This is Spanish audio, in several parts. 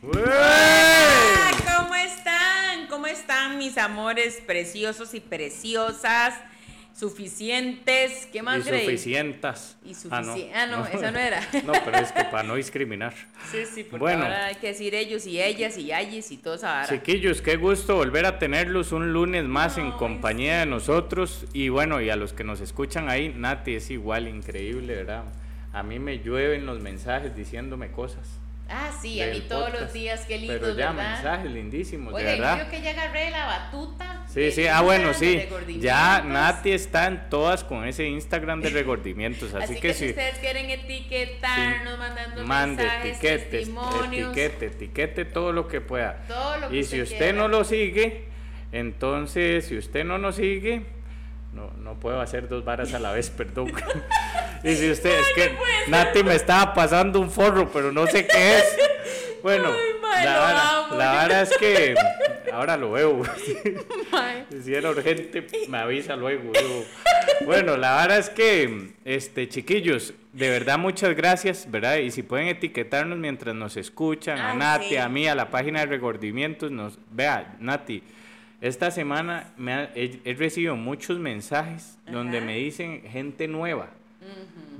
¿Cómo están? ¿Cómo están mis amores preciosos y preciosas? Suficientes, ¿qué más Y suficientas. Y Ah, no. suficiente. Ah, no, esa no era. No, pero es que para no discriminar. Sí, sí, porque Bueno. ahora hay que decir ellos y ellas y ayes y todo eso. ahora. Chiquillos, qué gusto volver a tenerlos un lunes más en compañía de nosotros. Y bueno, y a los que nos escuchan ahí, Nati es igual, increíble, ¿verdad? A mí me llueven los mensajes diciéndome cosas. Ah, sí, a mí todos podcast. los días, qué lindo, Pero ya, ¿verdad? mensajes lindísimos, Oiga, de yo verdad. creo que ya agarré la batuta. Sí, sí, ah, bueno, sí. Ya Nati está en todas con ese Instagram de regordimientos. Así, Así, que, que, si sí. ustedes quieren etiquetarnos, Sí. mandando Mande mensajes, etiquetes, testimonios, etiquete, etiquete todo lo que pueda. todo lo que Y si usted quiera. no lo sigue, entonces si usted no nos sigue, no, no puedo hacer dos varas a la vez, perdón. Y si usted, es que Nati me estaba pasando un forro, pero no sé qué es. Bueno, Ay, mae, la, vara, la vara es que ahora lo veo. Si era urgente, me avisa luego. yo. Bueno, la verdad es que, este, chiquillos, de verdad muchas gracias, ¿verdad? Y si pueden etiquetarnos mientras nos escuchan, a Ay, Nati, sí. a mí, a la página de Regordimientos, nos, vea, Nati, esta semana me ha- he, he recibido muchos mensajes donde Ajá. me dicen gente nueva.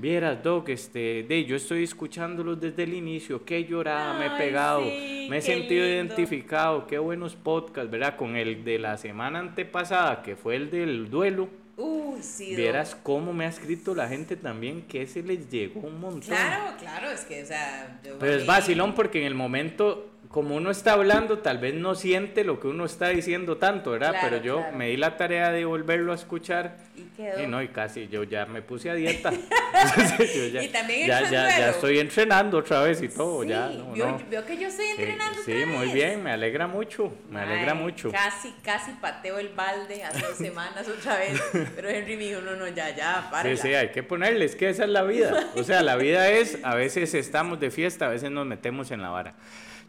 Vieras, Doc, este, de, yo estoy escuchándolos desde el inicio, qué llorada me he Ay, pegado, sí, me he sentido lindo. identificado, qué buenos podcasts, ¿verdad? Con el de la semana antepasada, que fue el del duelo, Uy, sí. vieras cómo me ha escrito la gente también, que ese les llegó un montón. Claro, claro, es que, o sea. yo Pero es vacilón porque en el momento, como uno está hablando, tal vez no siente lo que uno está diciendo tanto, ¿verdad? Claro, Pero yo claro. me di la tarea de volverlo a escuchar Y quedó. y no, y casi yo ya me puse a dieta. Yo ya, Y también ya, ya, estoy entrenando otra vez y todo, Sí, ya. No, vio, no. vio que yo estoy entrenando. sí, otra muy vez. bien, me alegra mucho, me alegra mucho. Casi, casi pateo el balde hace dos semanas otra vez. Pero Henry me dijo, no, no, ya, ya, para. Sí, sí, hay que ponerle, es que esa es la vida. O sea, la vida es, a veces estamos de fiesta, a veces nos metemos en la vara.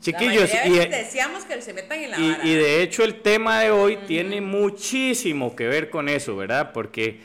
Chiquillos, y, deseamos que se metan en la vara. y de hecho el tema de hoy tiene muchísimo que ver con eso, ¿verdad? Porque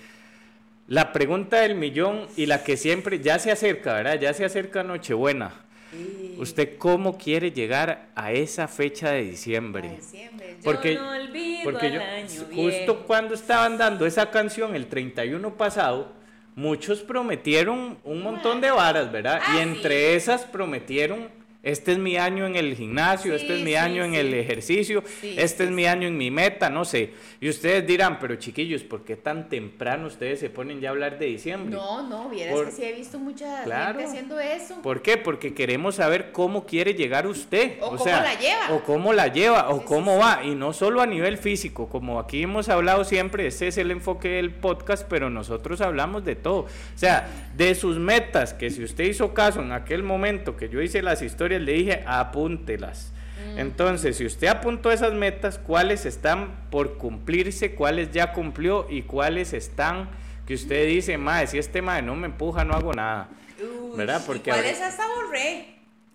la pregunta del millón y la que siempre ya se acerca, ¿verdad? Ya se acerca Nochebuena. Sí. ¿Usted cómo quiere llegar a esa fecha de diciembre? Yo Porque, no olvido porque al yo, año justo viejo. cuando estaban dando esa canción el 31 pasado, muchos prometieron un montón de varas, ¿verdad? Ah, y sí. entre esas prometieron, este es mi año en el gimnasio, este es mi sí, año en el ejercicio, este es mi año en mi meta, no sé. Y ustedes dirán, pero chiquillos, ¿por qué tan temprano ustedes se ponen ya a hablar de diciembre? No, no, vieras Por- que sí he visto mucha Claro. gente haciendo eso. ¿Por qué? Porque queremos saber cómo quiere llegar usted. O cómo la lleva. O cómo la lleva, o cómo va. Y no solo a nivel físico, como aquí hemos hablado siempre, ese es el enfoque del podcast, pero nosotros hablamos de todo. O sea, de sus metas, que si usted hizo caso en aquel momento que yo hice las historias, le dije, apúntelas. Mm. Entonces, si usted apuntó esas metas, ¿cuáles están por cumplirse? ¿Cuáles ya cumplió? ¿Y cuáles están que usted dice, madre, si este madre no me empuja, no hago nada? Uy, ¿Verdad? ¿y Porque ¿Cuál ahora- es hasta borré?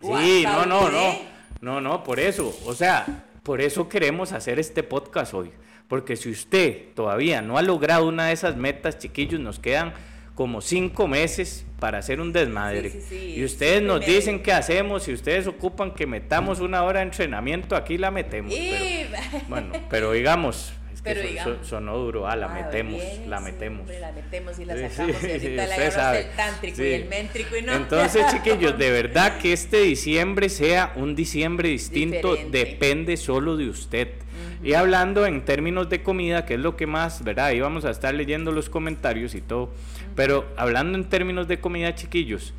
Sí, no, no, no. No, no, por eso. O sea, por eso queremos hacer este podcast hoy. Porque si usted todavía no ha logrado una de esas metas, chiquillos, nos quedan como cinco meses para hacer un desmadre. Sí, sí, sí, Y ustedes nos dicen qué hacemos. Si ustedes ocupan que metamos una hora de entrenamiento, aquí la metemos. pero- bueno, pero digamos, es que Pero son- digamos. son- sonó duro. Ah, la Ay, metemos, bien, la metemos. la metemos y la sacamos y ahorita agarras sabe. el tántrico Sí. y el méntrico y no. Entonces, chiquillos, de verdad que este diciembre sea un diciembre distinto Diferente. depende solo de usted. Y hablando en términos de comida, que es lo que más, ¿verdad? Ahí vamos a estar leyendo los comentarios y todo. Pero hablando en términos de comida, chiquillos,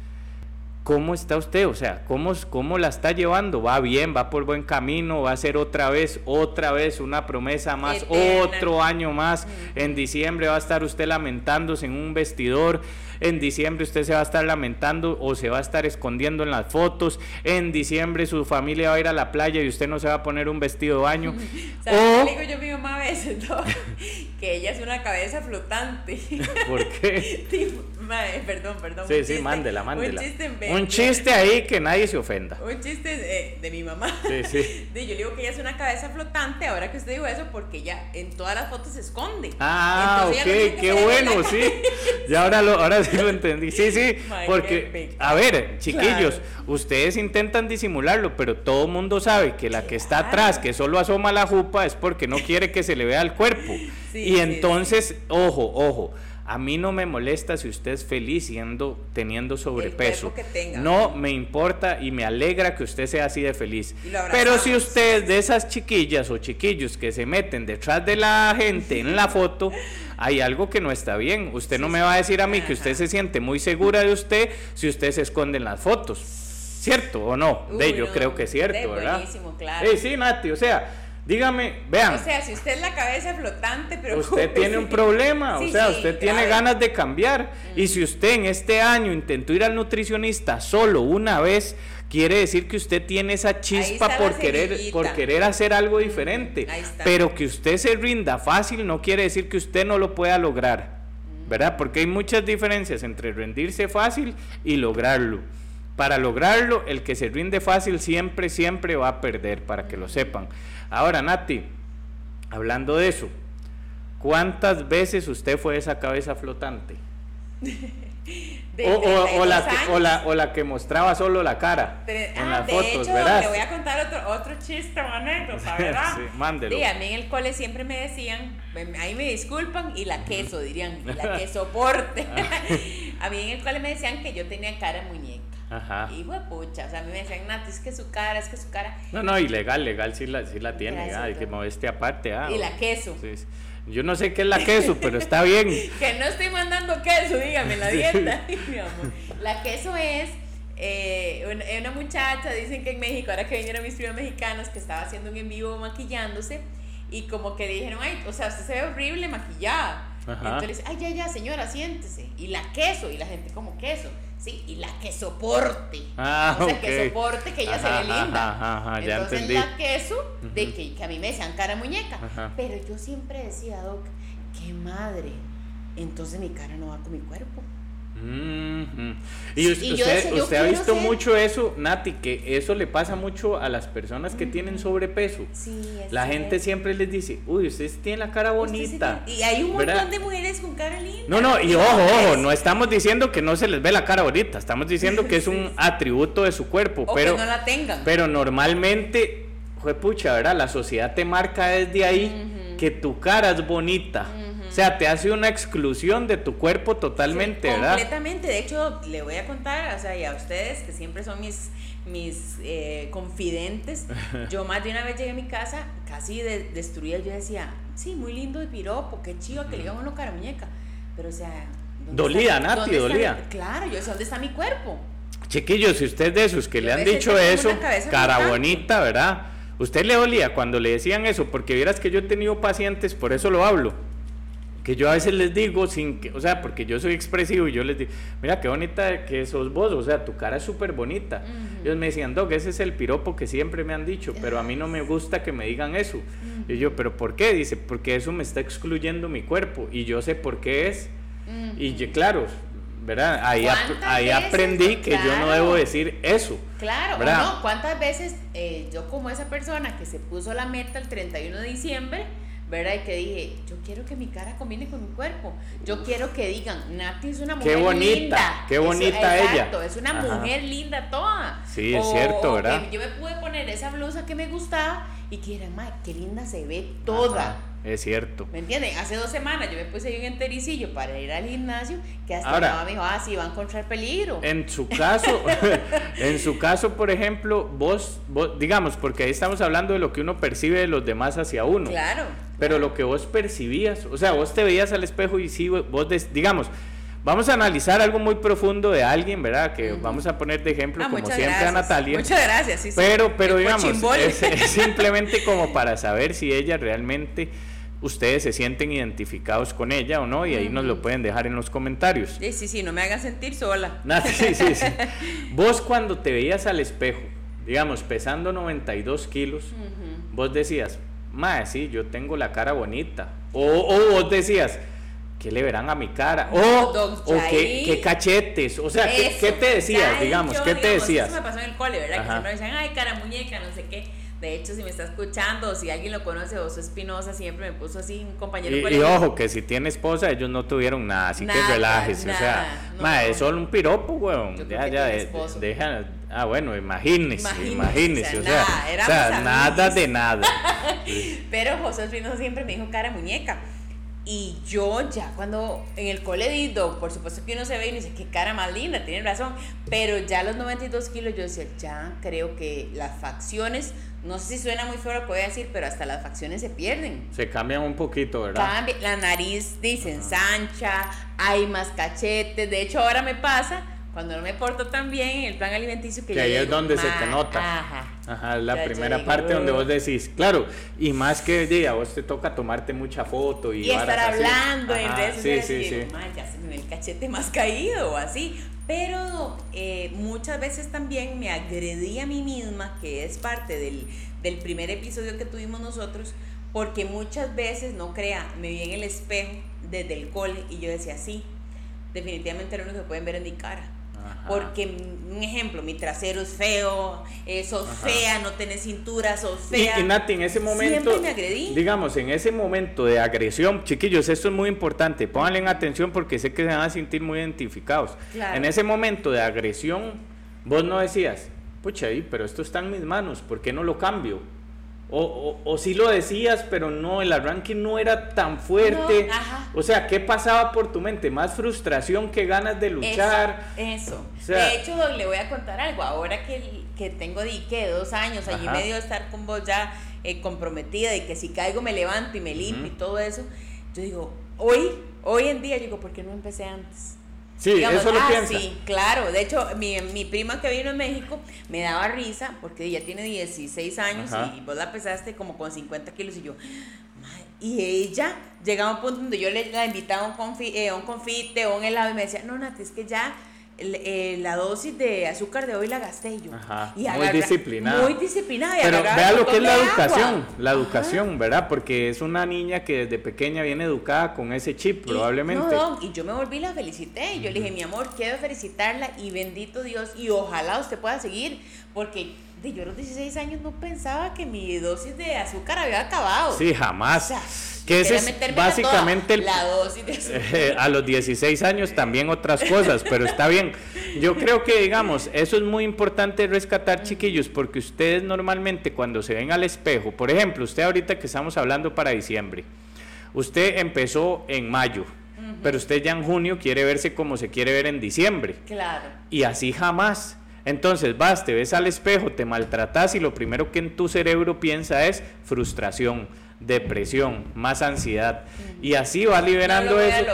¿cómo está usted? O sea, ¿cómo, ¿cómo la está llevando? ¿Va bien? ¿Va por buen camino? ¿Va a ser otra vez, otra vez una promesa más, Eterna. otro año más? En diciembre va a estar usted lamentándose en un vestidor. En diciembre usted se va a estar lamentando o se va a estar escondiendo en las fotos. En diciembre su familia va a ir a la playa y usted no se va a poner un vestido de baño. ¿Sabes o, qué le digo yo a mi mamá a veces? no? que ella es una cabeza flotante. ¿Por qué? Tipo, perdón, perdón. Sí, sí, mándela, mándela. Un chiste, ahí que nadie se ofenda. Un chiste de, mi mamá. Sí, sí. yo le digo que ella es una cabeza flotante, ahora que usted dijo eso, porque ella en todas las fotos se esconde. Ah, ok, qué bueno, sí. Ya ahora, lo, ahora sí lo entendí. Sí, sí, porque, a ver, chiquillos, ustedes intentan disimularlo, pero todo el mundo sabe que la que está atrás, que solo asoma la jupa, es porque no quiere que se le vea el cuerpo. y entonces, ojo, ojo a mí no me molesta si usted es feliz siendo, teniendo sobrepeso. No me importa y me alegra que usted sea así de feliz. Pero si usted es de esas chiquillas o chiquillos que se meten detrás de la gente en la foto, hay algo que no está bien. Usted no me va a decir a mí que usted se siente muy segura de usted si usted se esconde en las fotos. ¿Cierto o no? de yo creo que es cierto, ¿verdad? Buenísimo, claro. sí, Nati, o sea, Dígame, vean. O sea, si usted es la cabeza flotante, pero. Usted tiene un problema, o sea, usted tiene ganas de cambiar. Y si usted en este año intentó ir al nutricionista solo una vez, quiere decir que usted tiene esa chispa por querer, por querer hacer algo diferente. Pero que usted se rinda fácil no quiere decir que usted no lo pueda lograr. ¿Verdad? Porque hay muchas diferencias entre rendirse fácil y lograrlo. Para lograrlo, el que se rinde fácil siempre, siempre va a perder, para que lo sepan. Ahora, Nati, hablando de eso, ¿cuántas veces usted fue esa cabeza flotante? o, la que, o, la, que, mostraba solo la cara en ah, las de fotos, hecho, Le voy a contar otro, otro chiste, anécdota, ¿verdad? sí, mándelo. Sí, a mí en el cole siempre me decían, ahí me disculpan, y la queso, dirían, y la que soporte. a mí en el cole me decían que yo tenía cara de muñeca. Ajá. Y fue pucha, o sea, a mí me decían, Nati, es que su cara, es que su cara. No, no, ilegal, legal sí la, sí la tiene, hay que modestia aparte. Ah, y la queso. Yo no sé qué es la queso, pero está bien. que no estoy mandando queso, dígame, la dieta, mi amor. La queso es eh, una, muchacha, dicen que en México, ahora que vinieron mis primos mexicanos, que estaba haciendo un en vivo maquillándose, y como que dijeron, ay, o sea, usted se ve horrible maquillada. Entonces, ay, ya, ya, señora, siéntese. Y la queso, y la gente como queso. Sí, y la que soporte. Ah, o sea, que soporte que ella se ve linda. Ajá, ajá, ya Entonces entendí. la queso, de que, que, a mí me decían cara muñeca. Pero yo siempre decía, Doc, qué madre. Entonces mi cara no va con mi cuerpo. Y, usted, ha visto mucho eso, Nati, que eso le pasa mucho a las personas que tienen sobrepeso. la gente siempre les dice, uy, usted tiene la cara bonita. y hay un montón de mujeres con cara linda. No, no, y ojo, ojo, no estamos diciendo que no se les ve la cara bonita, estamos diciendo que es un atributo de su cuerpo, pero, no la tengan. Pero normalmente, pucha, ¿verdad? La sociedad te marca desde ahí que tu cara es bonita. O sea, te hace una exclusión de tu cuerpo totalmente, ¿verdad? Completamente. De hecho, le voy a contar, o sea, y a ustedes, que siempre son mis, mis eh, confidentes, yo más de una vez llegué a mi casa casi de, destruida. Yo decía, sí, muy lindo de piropo, qué chido que le digan uno cara muñeca. Pero, o sea. Dolía, Nati, dolía. claro, yo sé dónde está mi cuerpo. Chiquillos, si usted de esos que le han dicho eso, cara bonita, ¿verdad? Usted le dolía cuando le decían eso, porque vieras que yo he tenido pacientes, por eso lo hablo que yo a veces les digo sin que, o sea, porque yo soy expresivo y yo les digo, mira qué bonita que sos vos, o sea, tu cara es súper bonita. Ellos me decían, Doc, ese es el piropo que siempre me han dicho, pero a mí no me gusta que me digan eso. Y yo, pero ¿por qué? Dice, porque eso me está excluyendo mi cuerpo y yo sé por qué es. Y yo, claro, ¿verdad? Ahí, ahí aprendí que yo no debo decir eso. Claro, no, ¿cuántas veces eh, yo como esa persona que se puso la meta el 31 de diciembre, ¿verdad? Y que dije, yo quiero que mi cara combine con mi cuerpo. Yo quiero que digan, Nati es una mujer qué bonita, linda. Qué bonita ella. Exacto, es una mujer linda toda. Sí, es cierto, ¿verdad? yo me pude poner esa blusa que me gustaba y que era, qué linda se ve toda. Es cierto. ¿Me entienden? Hace dos semanas yo me puse un entericillo para ir al gimnasio que hasta Ahora, mi mamá me dijo, ah, sí, va a encontrar peligro. En su caso, en su caso, por ejemplo, vos, vos, digamos, porque ahí estamos hablando de lo que uno percibe de los demás hacia uno. Claro. Pero lo que vos percibías, o sea, vos te veías al espejo y sí, vos, digamos, Vamos a analizar algo muy profundo de alguien, ¿verdad? Que vamos a poner de ejemplo, ah, como siempre, a Natalia. Muchas gracias, sí, Pero, pero digamos, es, simplemente como para saber si ella realmente ustedes se sienten identificados con ella o no, y ahí nos lo pueden dejar en los comentarios. Sí, sí, sí, no me hagan sentir sola. sí, sí, sí. Vos cuando te veías al espejo, digamos, pesando 92 kilos, vos decías, mae, sí, yo tengo la cara bonita. O, o vos decías, ¿qué le verán a mi cara? O, o qué, qué, cachetes, o sea, ¿qué, ¿qué, te decías, digamos? ¿Qué te decías? Eso me pasó en el cole, ¿verdad? Que siempre me decían, ay, cara muñeca, no sé qué. De hecho, si me está escuchando o si alguien lo conoce, Oso Espinosa siempre me puso así un compañero. Y, y ojo, que si tiene esposa, ellos no tuvieron nada, así que relájese. o sea, no, es solo un piropo, weón. Ya, ya, deja. Ah, bueno, imagínese, imagínese. O sea, o sea, nada de nada. Pero José Espinosa siempre me dijo cara muñeca. Y yo ya cuando en el cole por supuesto que uno se ve y dice, qué cara más linda, tiene razón, pero ya a los 92 kilos yo decía, ya creo que las facciones, no sé si suena muy feo lo que voy a decir, pero hasta las facciones se pierden. Se cambian un poquito, ¿verdad? Cambia, la nariz dice ensancha, hay más cachetes, de hecho ahora me pasa cuando no me porto tan bien en el plan alimenticio que, que ahí es donde se te nota. Ajá. Ajá, la primera parte donde vos decís, claro, y más que día vos te toca tomarte mucha foto y, y estar hablando en redes sociales sí, sí, sí. ya se me ve el cachete más caído o así. Pero eh, muchas veces también me agredí a mí misma, que es parte del, del primer episodio que tuvimos nosotros, porque muchas veces, no crea, me vi en el espejo desde el cole y yo decía, sí, definitivamente lo único que pueden ver es mi cara porque, un ejemplo, mi trasero es feo, eh, sos fea, no tenés cintura, sos fea. Y, Nati, en ese momento, me agredí. digamos, en ese momento de agresión, chiquillos, esto es muy importante, pónganle atención porque sé que se van a sentir muy identificados. En ese momento de agresión, vos no decías, pucha, pero esto está en mis manos, ¿por qué no lo cambio? O, o, sí lo decías, pero no, el arranque no era tan fuerte. o sea, ¿qué pasaba por tu mente? Más frustración que ganas de luchar. Eso. de hecho, le voy a contar algo. Ahora que, que tengo que dos años, año y medio de estar con vos ya eh, comprometida y que si caigo me levanto y me limpio y todo eso, yo digo, hoy, hoy en día, digo, ¿por qué no empecé antes? Sí, eso lo ah, Sí, claro. De hecho, mi, mi, prima que vino en México me daba risa porque ella tiene 16 años y vos la pesaste como con 50 kilos y yo... Y ella llegaba a un punto donde yo le la invitaba a un, confi, eh, un confite o un helado y me decía, no, Nati, es que ya la dosis de azúcar de hoy la gasté yo. Ajá, muy disciplinada. Muy disciplinada. Pero vea lo que es la educación, la educación, ¿verdad? Porque es una niña que desde pequeña viene educada con ese chip, probablemente. No, y yo me volví y la felicité. Yo le dije, mi amor, quiero felicitarla y bendito Dios, y ojalá usted pueda seguir, porque yo a los 16 años no pensaba que mi dosis de azúcar había acabado. Sí, jamás. que ese es básicamente la dosis de azúcar. a los 16 años también otras cosas, pero está bien. Yo creo que, digamos, eso es muy importante rescatar, chiquillos, porque ustedes normalmente cuando se ven al espejo, por ejemplo, usted ahorita que estamos hablando para diciembre, usted empezó en mayo, pero usted ya en junio quiere verse como se quiere ver en diciembre. Claro. Y así jamás. Entonces vas, te ves al espejo, te maltratas y lo primero que en tu cerebro piensa es frustración, depresión, más ansiedad. Y así va liberando eso.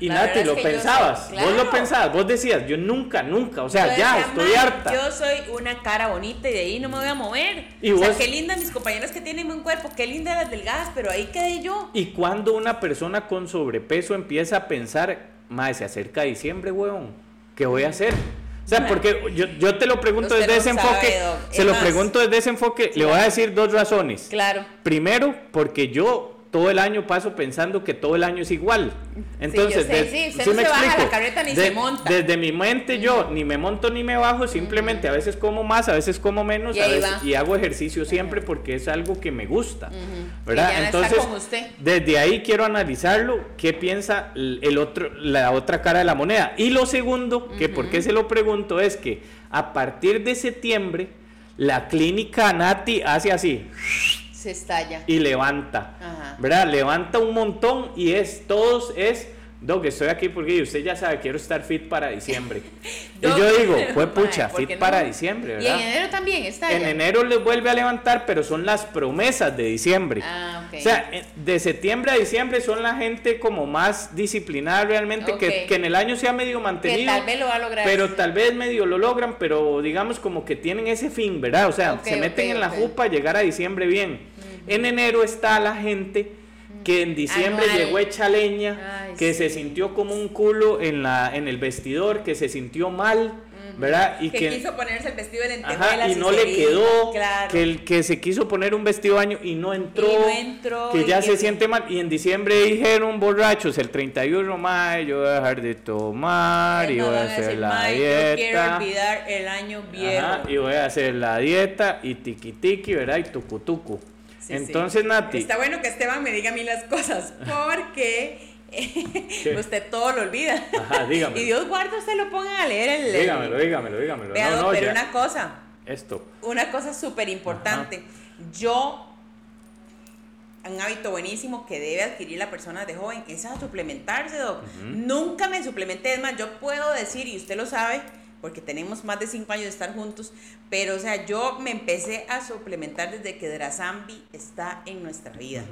Y Nati, lo pensabas, vos lo pensabas, vos decías, yo nunca, nunca, o sea, ya estoy harta. Yo soy una cara bonita y de ahí no me voy a mover. Y o sea, qué linda mis compañeras que tienen buen cuerpo, qué linda las delgadas, pero ahí quedé yo. Y cuando una persona con sobrepeso empieza a pensar, madre, se acerca diciembre, weón, ¿qué voy a hacer? O sea, porque yo, yo te lo pregunto desde ese enfoque, se lo pregunto desde ese enfoque, le voy a decir dos razones. Claro. Primero, porque yo todo el año paso pensando que todo el año es igual. Entonces, sí, sí, me baja la carreta ni se monta. Desde mi mente yo ni me monto ni me bajo, simplemente a veces como más, a veces como menos, y, hago ejercicio siempre porque es algo que me gusta. ¿Verdad? Entonces, desde ahí quiero analizarlo, qué piensa el otro, la otra cara de la moneda. Y lo segundo, que por qué se lo pregunto, es que a partir de septiembre, la clínica Nati hace así se estalla. Y levanta. ¿Verdad? Levanta un montón y es, todos es Doc, estoy aquí porque usted ya sabe, quiero estar fit para diciembre. y yo digo, fue pucha, fit para diciembre, ¿verdad? Y en enero también está. En enero les vuelve a levantar, pero son las promesas de diciembre. Ah, O sea, de septiembre a diciembre son la gente como más disciplinada realmente, que, que, en el año se ha medio mantenido. Que tal vez lo va a lograr. Pero tal vez medio lo logran, pero digamos como que tienen ese fin, ¿verdad? O sea, se meten en la jupa llegar a diciembre bien. En enero está la gente que en diciembre llegó hecha leña, que se sintió como un culo en, la, en el vestidor, que se sintió mal, ¿verdad? Y que, quiso ponerse el vestido de lentejuelas y no le quedó, que el que se quiso poner un vestido de baño y no entró, que ya se siente mal y en diciembre dijeron borrachos el 31 mayo yo voy a dejar de tomar y voy a hacer la dieta. Yo quiero olvidar el año viejo. y voy a hacer la dieta y tiki tiki, ¿verdad? Y tucu tucu. Entonces, Nati. Está bueno que Esteban me diga a mí las cosas porque usted todo lo olvida. Ajá, dígame. Y Dios guarda, usted lo ponga a leer el. Dígamelo, dígamelo, dígamelo. no, pero una cosa. Esto. Una cosa súper importante. Yo. Un hábito buenísimo que debe adquirir la persona de joven es a suplementarse, Doc. Nunca me suplementé. Es más, yo puedo decir, y usted lo sabe, porque tenemos más de cinco años de estar juntos, pero o sea, yo me empecé a suplementar desde que Drazambi está en nuestra vida.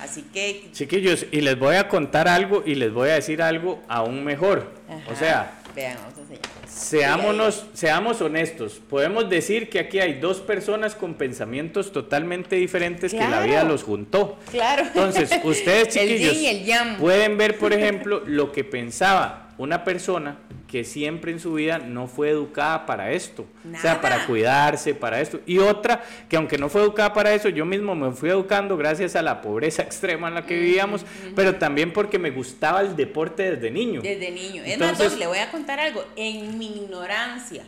Así que... Chiquillos, y les voy a contar algo y les voy a decir algo aún mejor. O sea... Vean, vamos a. Seámonos, seamos honestos. Podemos decir que aquí hay dos personas con pensamientos totalmente diferentes que la vida los juntó. Claro. Entonces, ustedes chiquillos pueden ver, por ejemplo, lo que pensaba una persona que siempre en su vida no fue educada para esto, o sea, para cuidarse, para esto. Y otra que aunque no fue educada para eso, yo mismo me fui educando gracias a la pobreza extrema en la que vivíamos, pero también porque me gustaba el deporte desde niño. Desde niño. Es más, le voy a contar algo, en mi ignorancia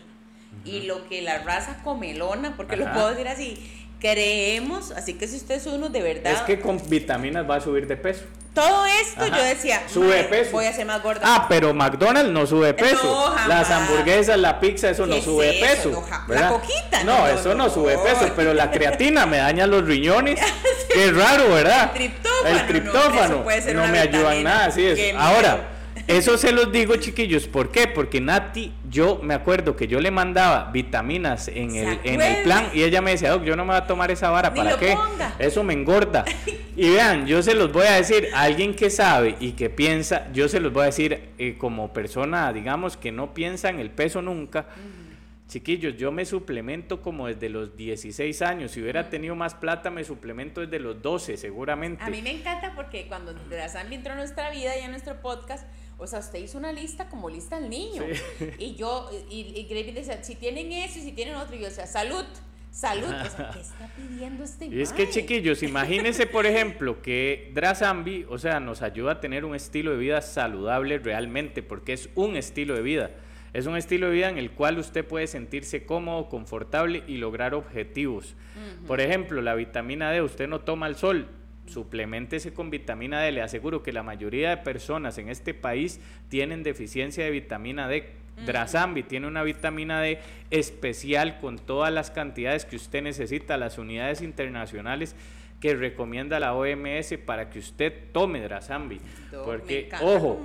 y lo que la raza comelona, porque lo puedo decir así, creemos, así que si usted es uno de verdad... Es que con vitaminas va a subir de peso. Todo esto yo decía, sube peso. voy a ser más gorda. Ah, pero McDonald's no sube peso. Las hamburguesas, la pizza, eso no sube peso. la coquita. No, eso no, sube peso, pero la creatina me daña los riñones. Qué raro, ¿verdad? El triptófano. El triptófano. No, me ayuda en nada, así es. Ahora, eso se los digo, chiquillos. ¿Por qué? Porque Nati, yo me acuerdo que yo le mandaba vitaminas en el, en el plan y ella me decía, Doc, yo no me voy a tomar esa vara. ¿Para qué? Eso me engorda. Y vean, yo se los voy a decir, alguien que sabe y que piensa, yo se los voy a decir eh, como persona, digamos, que no piensa en el peso nunca. Chiquillos, yo me suplemento como desde los 16 años. Si hubiera tenido más plata, me suplemento desde los 12, seguramente. A mí me encanta porque cuando entró en nuestra vida y en nuestro podcast, o sea, usted hizo una lista como lista al niño. Y yo, y, y Gravy decía, si tienen eso y si tienen otro, y yo decía, salud. Salud, o sea, ¿qué está pidiendo este Y es que chiquillos, imagínense por ejemplo que Drazambi, o sea, nos ayuda a tener un estilo de vida saludable realmente, porque es un estilo de vida. Es un estilo de vida en el cual usted puede sentirse cómodo, confortable y lograr objetivos. Por ejemplo, la vitamina D, usted no toma el sol, suplementese con vitamina D. Le aseguro que la mayoría de personas en este país tienen deficiencia de vitamina D. Drasambi tiene una vitamina D especial con todas las cantidades que usted necesita, las unidades internacionales que recomienda la OMS para que usted tome Drasambi. Porque, ojo,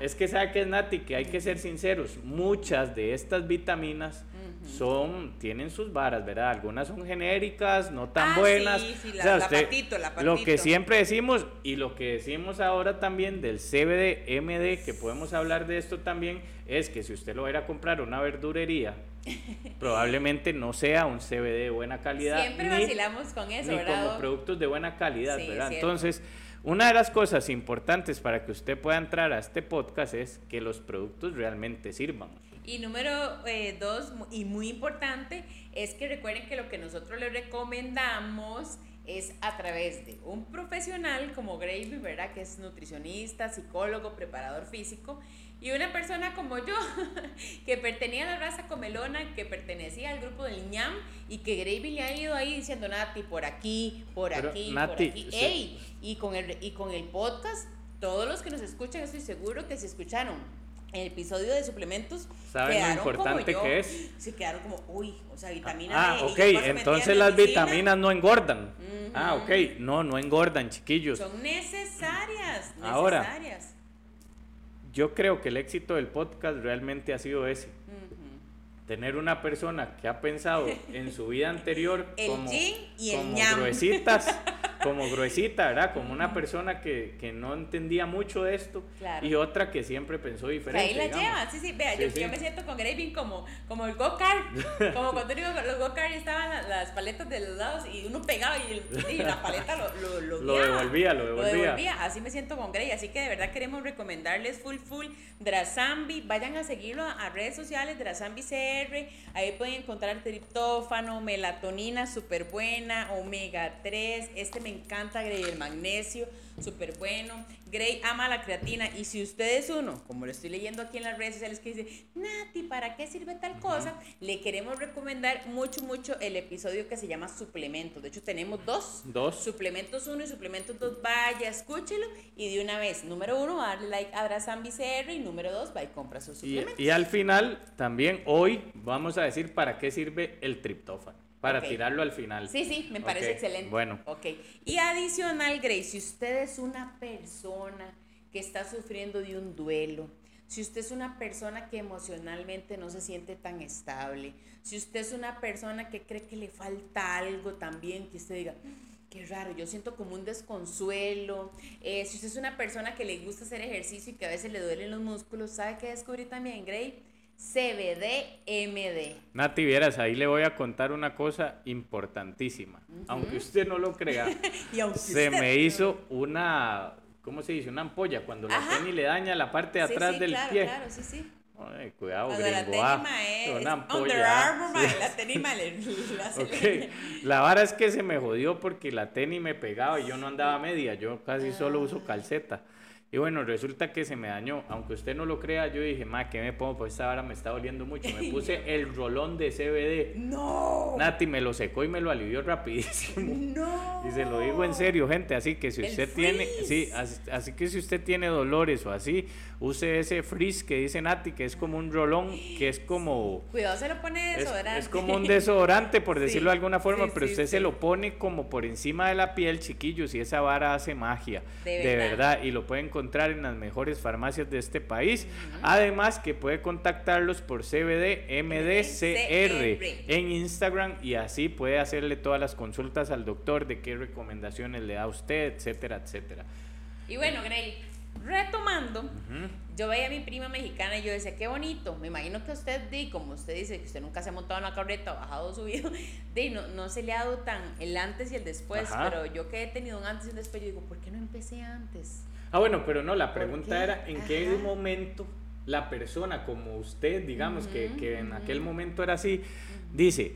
es que sabe que es Nati, que hay que ser sinceros, muchas de estas vitaminas son, tienen sus varas, ¿verdad? Algunas son genéricas, no tan ah, buenas. Sí, sí, la, patito, la Lo que siempre decimos y lo que decimos ahora también del CBD, MD, que podemos hablar de esto también, es que si usted lo va a ir a comprar una verdurería, probablemente no sea un CBD de buena calidad. Siempre vacilamos con eso, ni como productos de buena calidad, ¿verdad? Entonces, una de las cosas importantes para que usted pueda entrar a este podcast es que los productos realmente sirvan. Y número eh, dos, y muy importante, es que recuerden que lo que nosotros les recomendamos es a través de un profesional como Gravy, ¿verdad? Que es nutricionista, psicólogo, preparador físico, y una persona como yo, que pertenecía a la raza comelona, que pertenecía al grupo del ñam, y que Gravy le ha ido ahí diciendo, Nati, por aquí, por aquí, por aquí. Ey, y, con el, y con el podcast, todos los que nos escuchan, estoy seguro que se escucharon el episodio de suplementos ¿Saben lo importante que es? Se quedaron como, uy, o sea, vitamina ah, ok, entonces las vitaminas no engordan. Ah, ok, no, no engordan, chiquillos. Son necesarias, necesarias. yo creo que el éxito del podcast realmente ha sido ese. Tener una persona que ha pensado en su vida anterior el como, y el gruesitas, como gruesita, ¿verdad? Como una persona que, que no entendía mucho de esto y otra que siempre pensó diferente. ahí la lleva, sí, sí, vea, yo, yo, me siento con Graving como, como el go-kart, como cuando digo los go-kart estaban las, paletas de los lados y uno pegaba y, y la paleta lo, lo, lo, lo devolvía, lo devolvía. Lo devolvía, así me siento con Gray, así que de verdad queremos recomendarles full full Drasambi, vayan a seguirlo a, redes sociales, Drasambi CR, ahí pueden encontrar triptófano, melatonina súper buena, omega 3, este me encanta Gray, el magnesio, súper bueno. Gray ama la creatina y si usted es uno, como lo estoy leyendo aquí en las redes sociales, que dice, Nati, ¿para qué sirve tal cosa? Le queremos recomendar mucho, mucho el episodio que se llama suplementos. De hecho, tenemos dos. Dos. Suplementos 1 y suplementos 2. Vaya, escúchelo y de una vez, número uno, darle like a BCR y número dos, va y compra sus suplementos. Y, y al final, también hoy vamos a decir para qué sirve el triptófano. Para tirarlo al final. Sí, sí, me parece excelente. Bueno. Ok. Y adicional, Grace, si usted es una persona que está sufriendo de un duelo, si usted es una persona que emocionalmente no se siente tan estable, si usted es una persona que cree que le falta algo también, que usted diga, mm, qué raro, yo siento como un desconsuelo, eh, si usted es una persona que le gusta hacer ejercicio y que a veces le duelen los músculos, ¿sabe qué descubrí también, Gray? CBD-MD. Nati, vieras, ahí le voy a contar una cosa importantísima. Aunque usted no lo crea, se me hizo una, ¿cómo se dice? Una ampolla cuando la tenis le daña la parte de atrás del claro, pie. Claro, sí, sí. Ay, cuidado, cuando la tenima es una ampolla. la tenima le, okay. La vara es que se me jodió porque la tenis me pegaba y yo no andaba media, yo casi solo uso calceta. Y bueno, resulta que se me dañó. Aunque usted no lo crea, yo dije, ma, ¿qué me pongo? Pues esta vara me está doliendo mucho. Me puse el rolón de CBD. ¡No! Nati me lo secó y me lo alivió rapidísimo. ¡No! Y se lo digo en serio, gente. Así que si usted tiene, sí, así, que si usted tiene dolores o así, use ese frizz que dice Nati, que es como un rolón, que es como... Cuidado, se lo pone desodorante. Es, como un desodorante, por decirlo de alguna forma, pero usted se lo pone como por encima de la piel, chiquillos, y esa vara hace magia. De verdad. De verdad y lo pueden encontrar en las mejores farmacias de este país. Además que puede contactarlos por CBD MDCR en Instagram y así puede hacerle todas las consultas al doctor de qué recomendaciones le da a usted, etcétera, etcétera. Y bueno, Grey, retomando, yo veía a mi prima mexicana y yo decía, qué bonito, me imagino que usted, di, como usted dice, que usted nunca se ha montado en una carreta, bajado, subido, di, no, no se le ha dado tan el antes y el después, pero yo que he tenido un antes y un después, yo digo, ¿por qué no empecé antes? Ah, bueno, pero no, la pregunta era en qué momento la persona como usted, digamos, que, que, en aquel momento era así, dice,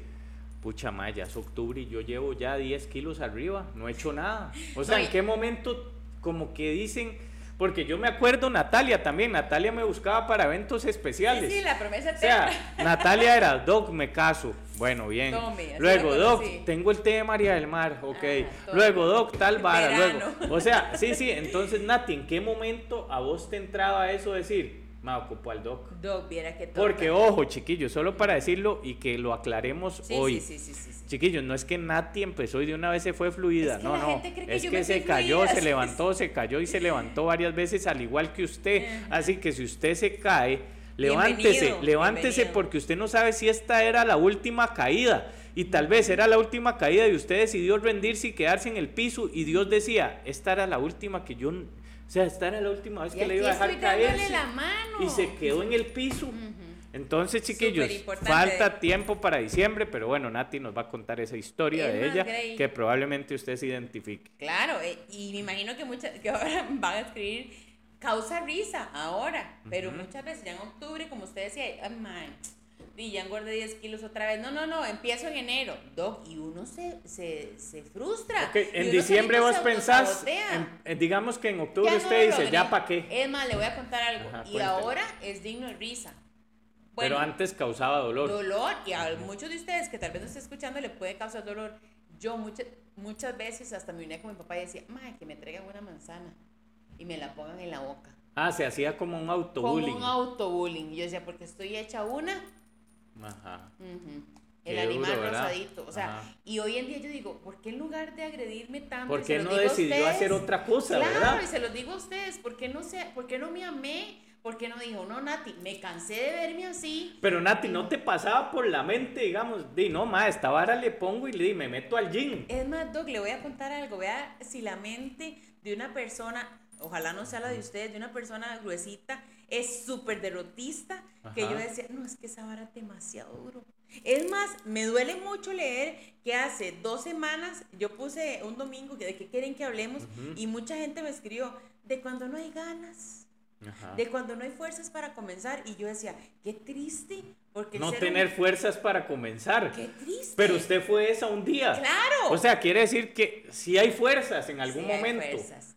pucha maya, es octubre y yo llevo ya 10 kilos arriba, no he hecho nada. O sea, ¿en qué momento como que dicen porque yo me acuerdo Natalia también, Natalia me buscaba para eventos especiales. Sí, sí la promesa O sea, Natalia era, Doc, me caso. Bueno, bien. luego, Doc, tengo el té de María del Mar, ok. Ah, luego, Doc, tal vara, luego. O sea, sí, sí, entonces Nati, ¿en qué momento a vos te entraba eso decir? Me ocupo al doc. Doc, viera que Porque, ojo, chiquillos, solo para decirlo y que lo aclaremos hoy. Sí, sí, sí, chiquillos, no es que Nati empezó y de una vez se fue fluida. no, no. es que se cayó, se levantó, se cayó y se levantó varias veces, al igual que usted. Así que si usted se cae, levántese, levántese porque usted no sabe si esta era la última caída. Y tal vez era la última caída y usted decidió rendirse y quedarse en el piso y Dios decía, esta era la última que yo o sea, esta era la última vez que le iba a dejar caer. Y se quedó en el piso. Entonces, chiquillos, falta tiempo para diciembre, pero bueno, Nati nos va a contar esa historia de ella que probablemente usted se identifique. Claro, eh, y me imagino que, muchas, que ahora van a escribir causa risa ahora, pero muchas veces ya en octubre, como usted decía, ay, man, y ya engordé 10 kilos otra vez. No, no, no, empiezo en enero. Doc, y uno se, se, se frustra. en diciembre vos pensás, digamos que en octubre usted dice, ¿ya para qué? Es más, le voy a contar algo. y ahora es digno de risa. Pero antes causaba dolor. Dolor, y a muchos de ustedes que tal vez no estén escuchando le puede causar dolor. Yo muchas, muchas veces hasta me uní con mi papá y decía, madre, que me traigan una manzana y me la pongan en la boca. Ah, se hacía como un autobullying. Como un autobullying. Yo decía, porque estoy hecha una, Ajá. el Qué animal duro, rosadito. O sea, Ajá. y hoy en día yo digo, ¿por qué en lugar de agredirme tanto? ¿Por qué no decidió ustedes? hacer otra cosa, claro, verdad? y se los digo a ustedes, ¿por qué no, se, por qué no me amé? ¿Por qué no dijo, no, Nati, me cansé de verme así? Pero Nati, ¿no te pasaba por la mente, digamos, di, no, ma, esta vara le pongo y le di, me meto al gym? Es más, Doc, le voy a contar algo. Vea si la mente de una persona, ojalá no sea la de ustedes, de una persona gruesita, es súper derrotista, que yo decía, no, es que esa vara es demasiado duro. Es más, me duele mucho leer que hace dos semanas yo puse un domingo que de qué quieren que hablemos y mucha gente me escribió de cuando no hay ganas, Ajá. de cuando no hay fuerzas para comenzar y yo decía, qué triste, porque No tener fuerzas para comenzar. qué triste. Pero usted fue esa un día. Claro. O sea, quiere decir que si hay fuerzas en algún Sí hay momento. fuerzas.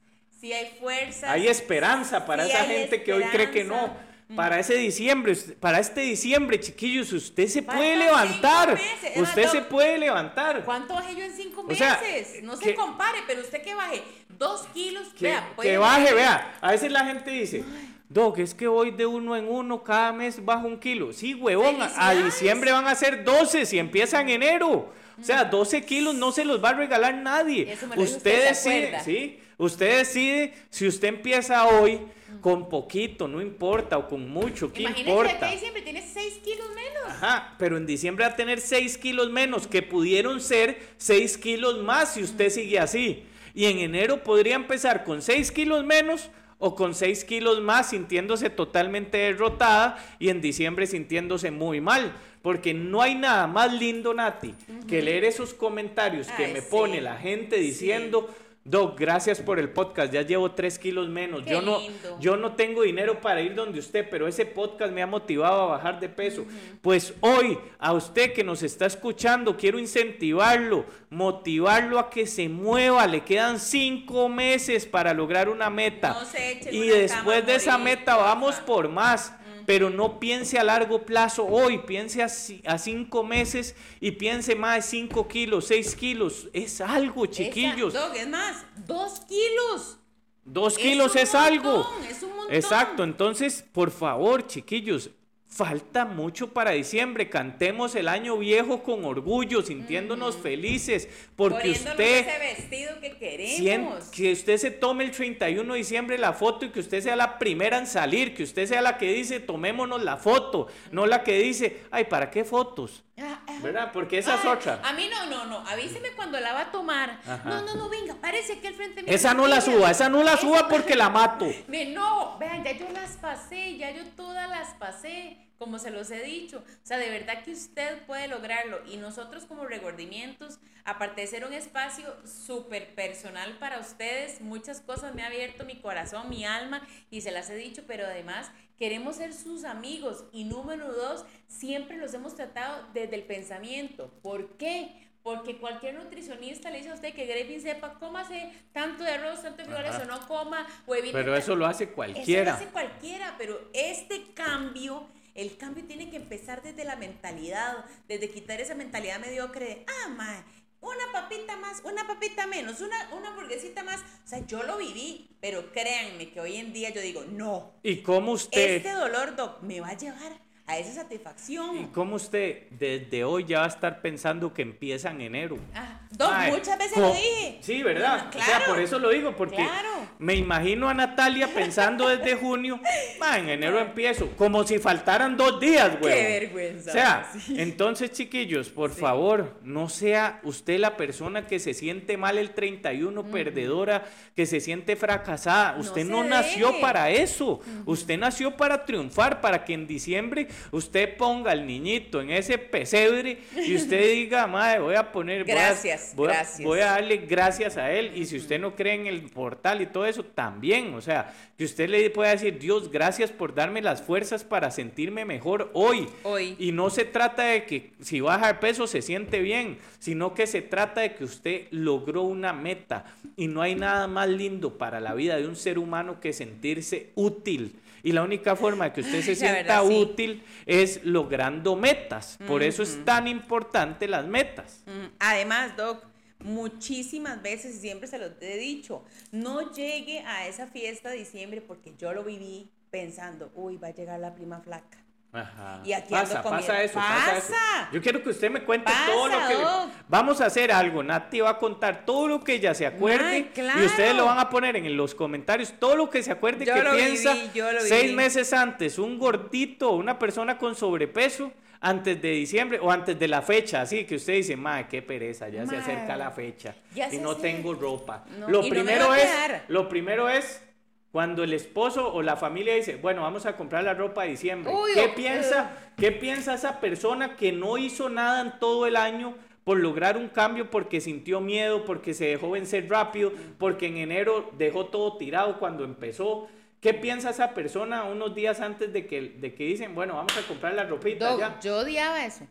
Sí hay fuerzas. Hay esperanza para esa gente que hoy cree que no. esperanza. Para ese diciembre, para este diciembre, chiquillos, usted se Faltan puede levantar. Usted se puede levantar. ¿Cuánto bajé yo en cinco O sea, meses? No se compare, pero usted que baje dos kilos, Que, vea, que baje, bajar. vea. A veces la gente dice, Doc, es que voy de uno en uno, cada mes bajo un kilo. Sí, huevón, a diciembre van a ser 12 si empieza en enero. O sea, 12 kilos no se los va a regalar nadie. Eso me lo Usted usted, ¿se decide, sí, usted decide si usted empieza hoy con poquito, no importa, o con mucho, ¿qué Imagínese importa? que siempre tiene seis kilos menos. Ajá, pero en diciembre va a tener 6 kilos menos, que pudieron ser 6 kilos más si usted sigue así. Y en enero podría empezar con 6 kilos menos o con 6 kilos más sintiéndose totalmente derrotada y en diciembre sintiéndose muy mal. Porque no hay nada más lindo, Nati, que leer esos comentarios que me sí. pone la gente diciendo... Doc, gracias por el podcast, ya llevo 3 kilos menos. Qué Yo no, lindo. yo no tengo dinero para ir donde usted, pero ese podcast me ha motivado a bajar de peso. Pues hoy, a usted que nos está escuchando, quiero incentivarlo, motivarlo a que se mueva. Le quedan cinco meses para lograr una meta. No se eche y una después cama de esa meta vamos por más. Pero no piense a largo plazo hoy, piense a, ci- a cinco meses y piense más de cinco kilos, seis kilos. Es algo, chiquillos. Esa- es más, dos kilos. Dos Es kilos un es, algo. montón, es un montón. Exacto, entonces, por favor, chiquillos, falta mucho para diciembre. Cantemos el año viejo con orgullo, sintiéndonos felices, porque usted ese vestido que queremos. que usted se tome el 31 de diciembre la foto y que usted sea la primera en salir, que usted sea la que dice, tomémonos la foto, no la que dice, ay, ¿para qué fotos? Ah. ¿Verdad? Porque esa es Ay, otra. A mí no, no, no. Avíseme cuando la va a tomar. Ajá. No, no, no, venga, parece que al frente mío Esa no la suba, esa no la suba porque la mato. Me no, vean, ya yo las pasé, ya yo todas las pasé, como se los he dicho. O sea, de verdad que usted puede lograrlo. Y nosotros como regordimientos, aparte de ser un espacio súper personal para ustedes, muchas cosas me ha abierto mi corazón, mi alma, y se las he dicho, pero además queremos ser sus amigos. Y número dos, siempre los hemos tratado desde el pensamiento. ¿Por qué? Porque cualquier nutricionista le dice a usted que Grevin sepa, cómase tanto de arroz, tanto de frijoles o no coma, o evite Pero eso lo hace eso cualquiera. lo hace cualquiera, pero este cambio, el cambio tiene que empezar desde la mentalidad, desde quitar esa mentalidad mediocre de, ah, mae, una papita más, una papita menos, una, una hamburguesita más. O sea, yo lo viví, pero créanme que hoy en día yo digo, no, ¿Y cómo usted... este dolor, doc, me va a llevar a esa satisfacción. ¿Y cómo usted desde hoy ya va a estar pensando que empieza en enero? Ah, doc, Ay, muchas veces lo dije. Sí, ¿verdad? No, no, O sea, claro. por eso lo digo, porque Claro. me imagino a Natalia pensando desde junio, "Ma, en enero empiezo, como si faltaran dos días, güey. Qué vergüenza, O sea, sí. entonces, chiquillos, por Sí. favor, no sea usted la persona que se siente mal el 31, perdedora, que se siente fracasada. Usted no, nació deje. para eso. Usted nació para triunfar, para que en diciembre usted ponga al niñito en ese pesebre y usted diga, madre, voy a poner. Gracias, voy a- gracias. voy a darle gracias a él. Y si usted no cree en el portal y todo eso, también. O sea, que usted le pueda decir, Dios, gracias por darme las fuerzas para sentirme mejor hoy. Hoy. Y no se trata de que si baja de peso se siente bien, sino que se trata de que usted logró una meta. Y no hay nada más lindo para la vida de un ser humano que sentirse útil. Y la única forma de que usted se sienta verdad, sí. útil es logrando metas. Por eso es tan importante las metas. Mm, Además, Doc, muchísimas veces y siempre se los he dicho, no llegue a esa fiesta de diciembre porque yo lo viví pensando, uy, va a llegar la prima flaca. Ajá. Y aquí pasa, pasa eso, pasa. eso. Yo quiero que usted me cuente todo lo que... Vamos a hacer algo. Nati va a contar todo lo que ella se acuerde. Y ustedes lo van a poner en los comentarios. Todo lo que se acuerde que piensa seis meses antes. Un gordito, una persona con sobrepeso antes de diciembre o antes de la fecha, así que usted dice, madre, qué pereza, ya se acerca la fecha y no tengo ropa. lo primero es, lo primero es cuando el esposo o la familia dice, bueno, vamos a comprar la ropa de diciembre. ¿Qué piensa, ¿Qué piensa esa persona que no hizo nada en todo el año por lograr un cambio porque sintió miedo, porque se dejó vencer rápido, porque en enero dejó todo tirado cuando empezó? ¿Qué piensa esa persona unos días antes de que, de que dicen, bueno, vamos a comprar la ropita ya? Yo odiaba eso.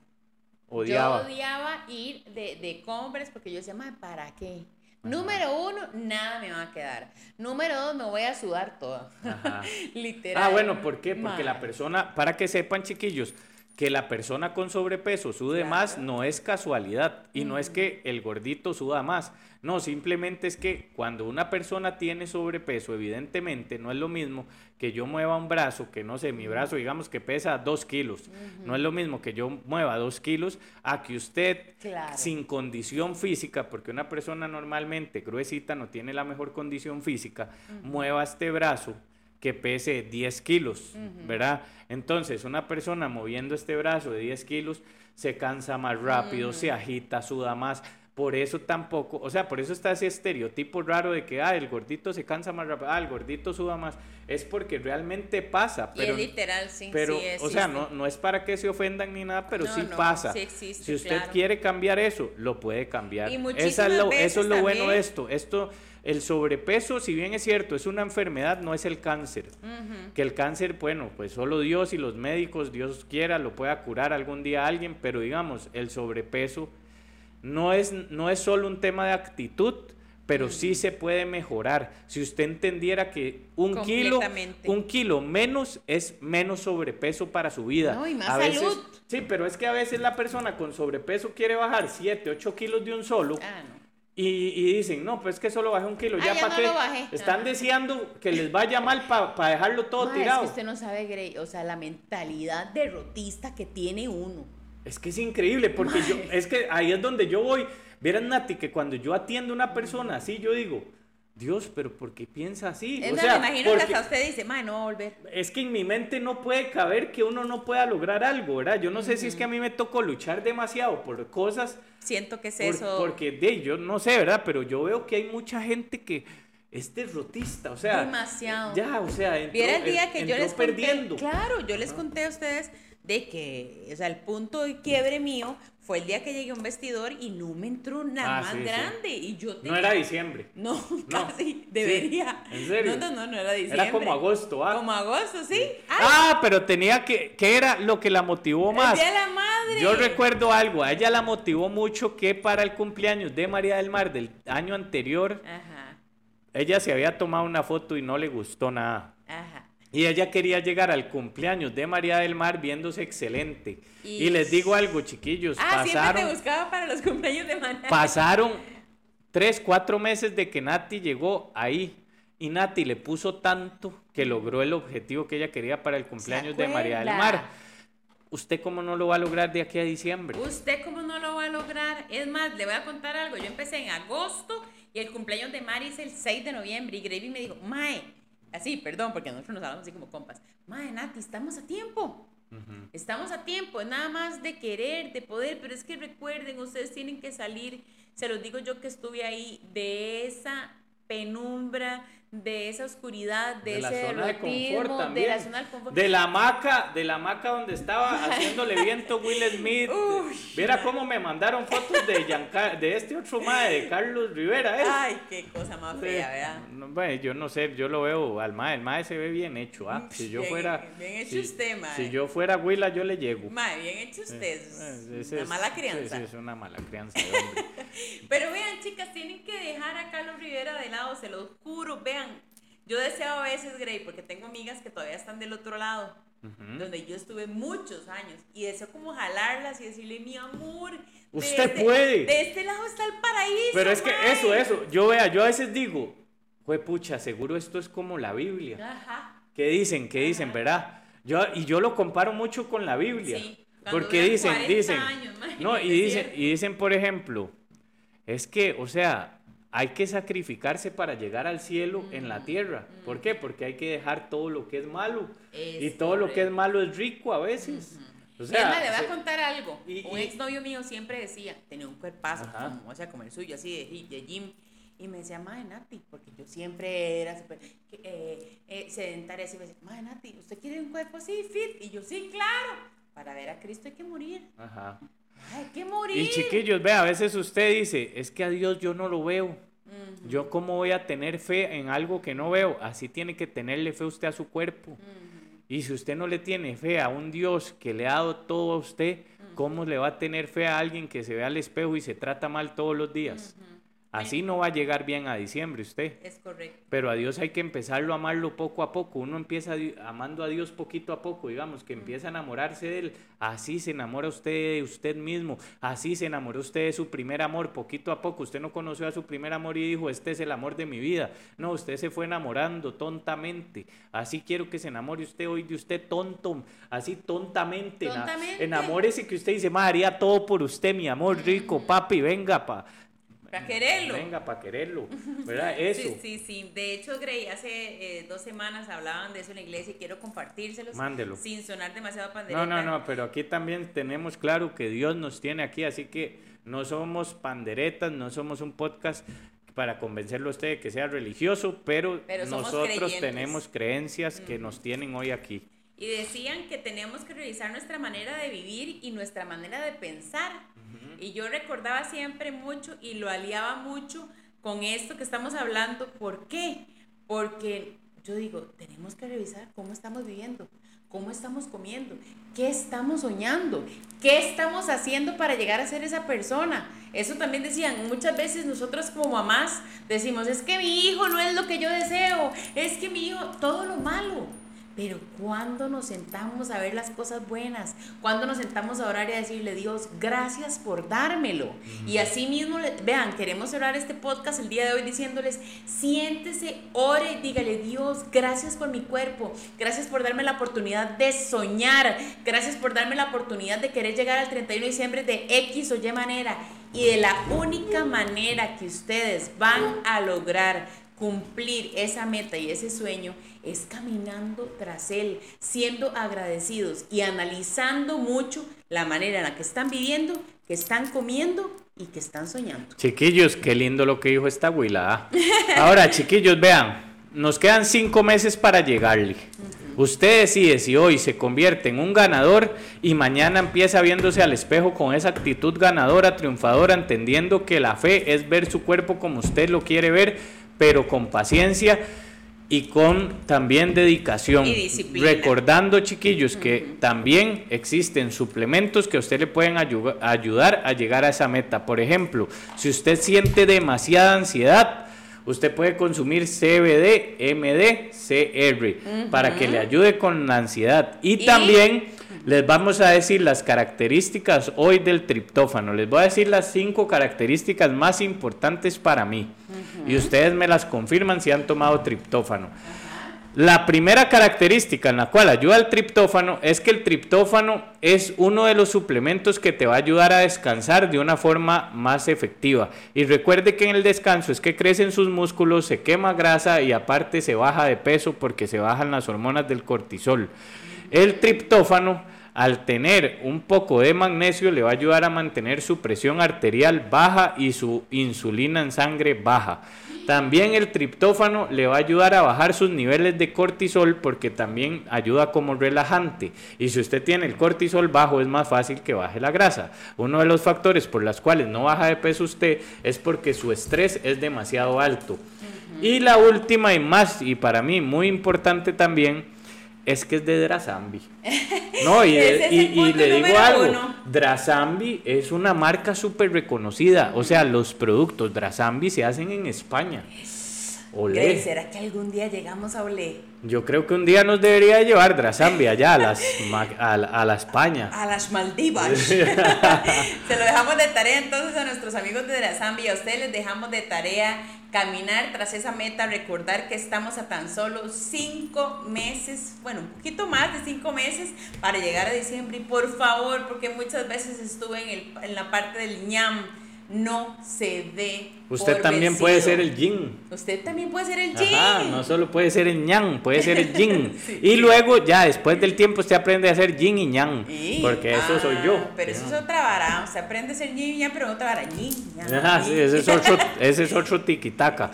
Odiaba. Yo odiaba ir de, de compras porque yo decía, ¿para qué? Número uno, nada me va a quedar. Número dos, me voy a sudar toda. Literal. Ah, bueno, ¿por qué? Porque la persona, para que sepan, chiquillos, que la persona con sobrepeso sude más no es casualidad y no es que el gordito suda más. No, simplemente es que cuando una persona tiene sobrepeso, evidentemente no es lo mismo que yo mueva un brazo, que no sé, mi brazo digamos que pesa dos kilos. No es lo mismo que yo mueva dos kilos a que usted sin condición física, porque una persona normalmente gruesita no tiene la mejor condición física, mueva este brazo que pese 10 kilos, ¿verdad? Entonces, una persona moviendo este brazo de 10 kilos se cansa más rápido, se agita, suda más. Por eso tampoco, o sea, por eso está ese estereotipo raro de que, ah, el gordito se cansa más rápido, ah, el gordito suda más. Es porque realmente pasa. Pero, y es literal, sí. Pero, o sea, no, no es para que se ofendan ni nada, pero sí pasa. si usted quiere cambiar eso, lo puede cambiar. Y eso es lo bueno de esto. Esto el sobrepeso, si bien es cierto, es una enfermedad, no es el cáncer. Que el cáncer, bueno, pues solo Dios y los médicos, Dios quiera, lo pueda curar algún día a alguien, pero digamos, el sobrepeso no es, no es solo un tema de actitud, pero sí se puede mejorar. Si usted entendiera que un kilo, un kilo menos es menos sobrepeso para su vida. No, y más salud. Sí, pero es que a veces la persona con sobrepeso quiere bajar 7, 8 kilos de un solo. Ah, no y, dicen, no, pues es que solo bajé un kilo, ya, para qué. Están deseando que les vaya mal para dejarlo todo tirado. Es que usted no sabe, Grey, o sea, la mentalidad derrotista que tiene uno. Es que es increíble, porque yo, es que ahí es donde yo voy. Vieran, Nati, que cuando yo atiendo a una persona así, yo digo, Dios, pero ¿por qué piensa así? o sea, me imagino que hasta usted dice, no va a volver. Es que en mi mente no puede caber que uno no pueda lograr algo, ¿verdad? Yo no sé si es que a mí me tocó luchar demasiado por cosas. Siento que es eso. Porque, de, yo no sé, ¿verdad? Pero yo veo que hay mucha gente que es derrotista, o sea. Demasiado. Ya, o sea, entró, el día que yo les perdiendo. Claro, yo les conté a ustedes de que, o sea, el punto de quiebre mío fue el día que llegué a un vestidor y no me entró nada ah, más grande. Y yo No era diciembre. No, casi, debería. ¿En serio? No, no, no, era diciembre. Era como agosto, ¿ah? Como agosto, sí. Ah, pero tenía que, ¿qué era lo que la motivó más? El la madre. Yo recuerdo algo, a ella la motivó mucho que para el cumpleaños de María del Mar del año anterior, Ajá. ella se había tomado una foto y no le gustó nada. Ajá. Y ella quería llegar al cumpleaños de María del Mar viéndose excelente. Y, les digo algo, chiquillos. Ah, pasaron, te buscaba para los cumpleaños de María. Pasaron tres, cuatro meses de que Nati llegó ahí. Y Nati le puso tanto que logró el objetivo que ella quería para el cumpleaños de María del Mar. ¿Usted cómo no lo va a lograr de aquí a diciembre? ¿Usted cómo no lo va a lograr? Es más, le voy a contar algo. Yo empecé en agosto y el cumpleaños de Mari es el 6 de noviembre. Y Gravy me dijo, Mae, así, perdón, porque nosotros nos hablamos así como compas. Madre Nati, estamos a tiempo. Estamos a tiempo, es nada más de querer, de poder, pero es que recuerden, ustedes tienen que salir, se los digo yo que estuve ahí, de esa penumbra, de esa oscuridad, de, ese de zona de confort también. De la zona de confort. De la hamaca, de la hamaca donde estaba haciéndole viento Will Smith. Viera cómo me mandaron fotos de, de este otro mae, de Carlos Rivera. ¿eh? Ay, qué cosa más fea, ¿verdad? bueno, yo no sé, yo lo veo al mae, el mae se ve bien hecho. ¿ah? Si yo fuera. Bien hecho usted, mae. Si yo fuera Willa, yo le llego. Mae, bien hecho usted. Es, una mala crianza. Sí, es una mala crianza, hombre. Pero vean, chicas, tienen que dejar a Carlos Rivera de lado, se lo juro, vean yo deseo a veces, Grey, porque tengo amigas que todavía están del otro lado, donde yo estuve muchos años, y deseo como jalarlas y decirle, mi amor, usted este, puede. De este lado está el paraíso. Pero es que eso, eso, yo vea, yo a veces digo, fue pucha, seguro esto es como la Biblia. Ajá. ¿Qué dicen? ¿Qué dicen, verdad? Yo, y yo lo comparo mucho con la Biblia. porque dicen, dicen, no, y dicen, y dicen, por ejemplo, es que, o sea, hay que sacrificarse para llegar al cielo en la tierra. ¿Por qué? Porque hay que dejar todo lo que es malo. y todo lo que es malo es rico a veces. O sea, le voy a contar algo. un exnovio mío siempre decía, tenía un cuerpazo, como, o sea, como el suyo, así de, de gym. Y me decía, Madre Nati, porque yo siempre era super, eh, eh, sedentaria. Así me decía, Madre Nati, ¿usted quiere un cuerpo así, fit? Y yo, sí, claro. Para ver a Cristo hay que morir. Ajá. Hay que morir. Y chiquillos, ve, a veces usted dice, es que a Dios yo no lo veo. Yo cómo voy a tener fe en algo que no veo. Así tiene que tenerle fe usted a su cuerpo. Y si usted no le tiene fe a un Dios que le ha dado todo a usted, ¿cómo le va a tener fe a alguien que se ve al espejo y se trata mal todos los días? Así no va a llegar bien a diciembre usted. Es correcto. Pero a Dios hay que empezarlo a amarlo poco a poco. Uno empieza amando a Dios poquito a poco, digamos, que empieza a enamorarse de Él. Así se enamora usted de usted mismo. Así se enamoró usted de su primer amor, poquito a poco. Usted no conoció a su primer amor y dijo, este es el amor de mi vida. No, usted se fue enamorando tontamente. Así quiero que se enamore usted hoy de usted tonto, así tontamente. tontamente. Enamórese que usted dice, María, todo por usted, mi amor rico, papi, venga, pa para quererlo. Venga, para quererlo. ¿Verdad? Eso. Sí, sí, sí. De hecho, Grey, hace eh, dos semanas hablaban de eso en la iglesia y quiero compartírselos. Mándelo. Sin sonar demasiado pandereta. No, no, no, pero aquí también tenemos claro que Dios nos tiene aquí, así que no somos panderetas, no somos un podcast para convencerlo a usted de que sea religioso, pero, nosotros tenemos creencias que nos tienen hoy aquí. Y decían que tenemos que revisar nuestra manera de vivir y nuestra manera de pensar y yo recordaba siempre mucho y lo aliaba mucho con esto que estamos hablando. ¿Por qué? Porque yo digo, tenemos que revisar cómo estamos viviendo, cómo estamos comiendo, qué estamos soñando, qué estamos haciendo para llegar a ser esa persona. Eso también decían, muchas veces nosotros como mamás decimos, es que mi hijo no es lo que yo deseo, es que mi hijo, todo lo malo. Pero cuando nos sentamos a ver las cosas buenas, cuando nos sentamos a orar y a decirle, Dios, gracias por dármelo. Y así mismo, vean, queremos cerrar este podcast el día de hoy diciéndoles, siéntese, ore, dígale, Dios, gracias por mi cuerpo, gracias por darme la oportunidad de soñar, gracias por darme la oportunidad de querer llegar al 31 de diciembre de X o Y manera. Y de la única manera que ustedes van a lograr cumplir esa meta y ese sueño es caminando tras él, siendo agradecidos y analizando mucho la manera en la que están viviendo, que están comiendo y que están soñando. Chiquillos, qué lindo lo que dijo esta abuela. ¿ah? Ahora, chiquillos, vean, nos quedan cinco meses para llegarle. Usted decide si hoy se convierte en un ganador y mañana empieza viéndose al espejo con esa actitud ganadora, triunfadora, entendiendo que la fe es ver su cuerpo como usted lo quiere ver pero con paciencia y con también dedicación. Recordando, chiquillos, que también existen suplementos que a usted le pueden ayudar a llegar a esa meta. Por ejemplo, si usted siente demasiada ansiedad, usted puede consumir CBD, MD, CR para que le ayude con la ansiedad. Y, también les vamos a decir las características hoy del triptófano. Les voy a decir las cinco características más importantes para mí. Y ustedes me las confirman si han tomado triptófano. La primera característica en la cual ayuda el triptófano es que el triptófano es uno de los suplementos que te va a ayudar a descansar de una forma más efectiva. Y recuerde que en el descanso es que crecen sus músculos, se quema grasa y aparte se baja de peso porque se bajan las hormonas del cortisol. El triptófano al tener un poco de magnesio le va a ayudar a mantener su presión arterial baja y su insulina en sangre baja. También el triptófano le va a ayudar a bajar sus niveles de cortisol porque también ayuda como relajante. Y si usted tiene el cortisol bajo es más fácil que baje la grasa. Uno de los factores por los cuales no baja de peso usted es porque su estrés es demasiado alto. Y la última y más, y para mí muy importante también, es que es de Drasambi. No, y, le digo algo, Drasambi es una marca súper reconocida, o sea, los productos Drasambi se hacen en España. Olé. ¿Será que algún día llegamos a Olé? Yo creo que un día nos debería llevar Drazambia allá a, las, a, a la España. A las Maldivas. Se lo dejamos de tarea entonces a nuestros amigos de Drazambia. A ustedes les dejamos de tarea caminar tras esa meta, recordar que estamos a tan solo cinco meses, bueno, un poquito más de cinco meses para llegar a diciembre. Y por favor, porque muchas veces estuve en, el, en la parte del ñam no se dé. Usted también puede ser el yin. Usted también puede ser el yin. no solo puede ser el ñan, puede ser el yin. Y luego ya después del tiempo usted aprende a ser yin y ñan. Porque eso soy yo. Ah, pero eso es otra vara. Usted aprende a ser yin y ñan, pero otra vara. Yin, Ajá, sí, ese es otro, ese es otro tiquitaca.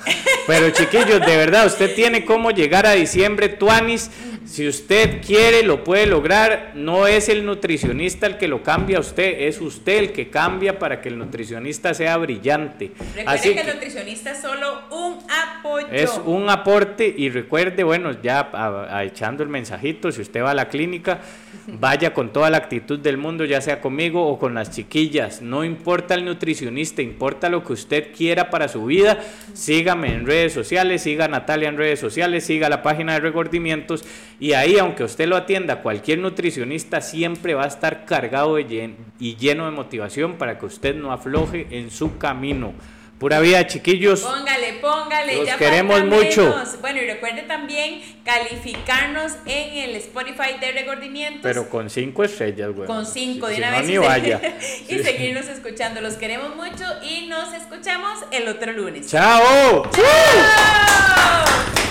Pero chiquillos, de verdad, usted tiene cómo llegar a diciembre, Tuanis. Si usted quiere, lo puede lograr. No es el nutricionista el que lo cambia a usted, es usted el que cambia para que el nutricionista sea brillante. Recuerde que, el nutricionista es solo un apoyo. Es un aporte y recuerde, bueno, ya echando el mensajito, si usted va a la clínica, vaya con toda la actitud del mundo, ya sea conmigo o con las chiquillas. No importa el nutricionista, importa lo que usted quiera para su vida. Sígame en redes sociales, siga a Natalia en redes sociales, siga la página de regordimientos y ahí, aunque usted lo atienda, cualquier nutricionista siempre va a estar cargado de y lleno de motivación para que usted no afloje en su camino. Pura vida, chiquillos. Póngale, póngale. Los queremos mucho. Bueno, y recuerde también calificarnos en el Spotify de Regordimientos. Pero con cinco estrellas, güey. Con cinco, de una vez. y, vaya. y seguirnos escuchando. Los queremos mucho y nos escuchamos el otro lunes. ¡Chao! ¡Chao!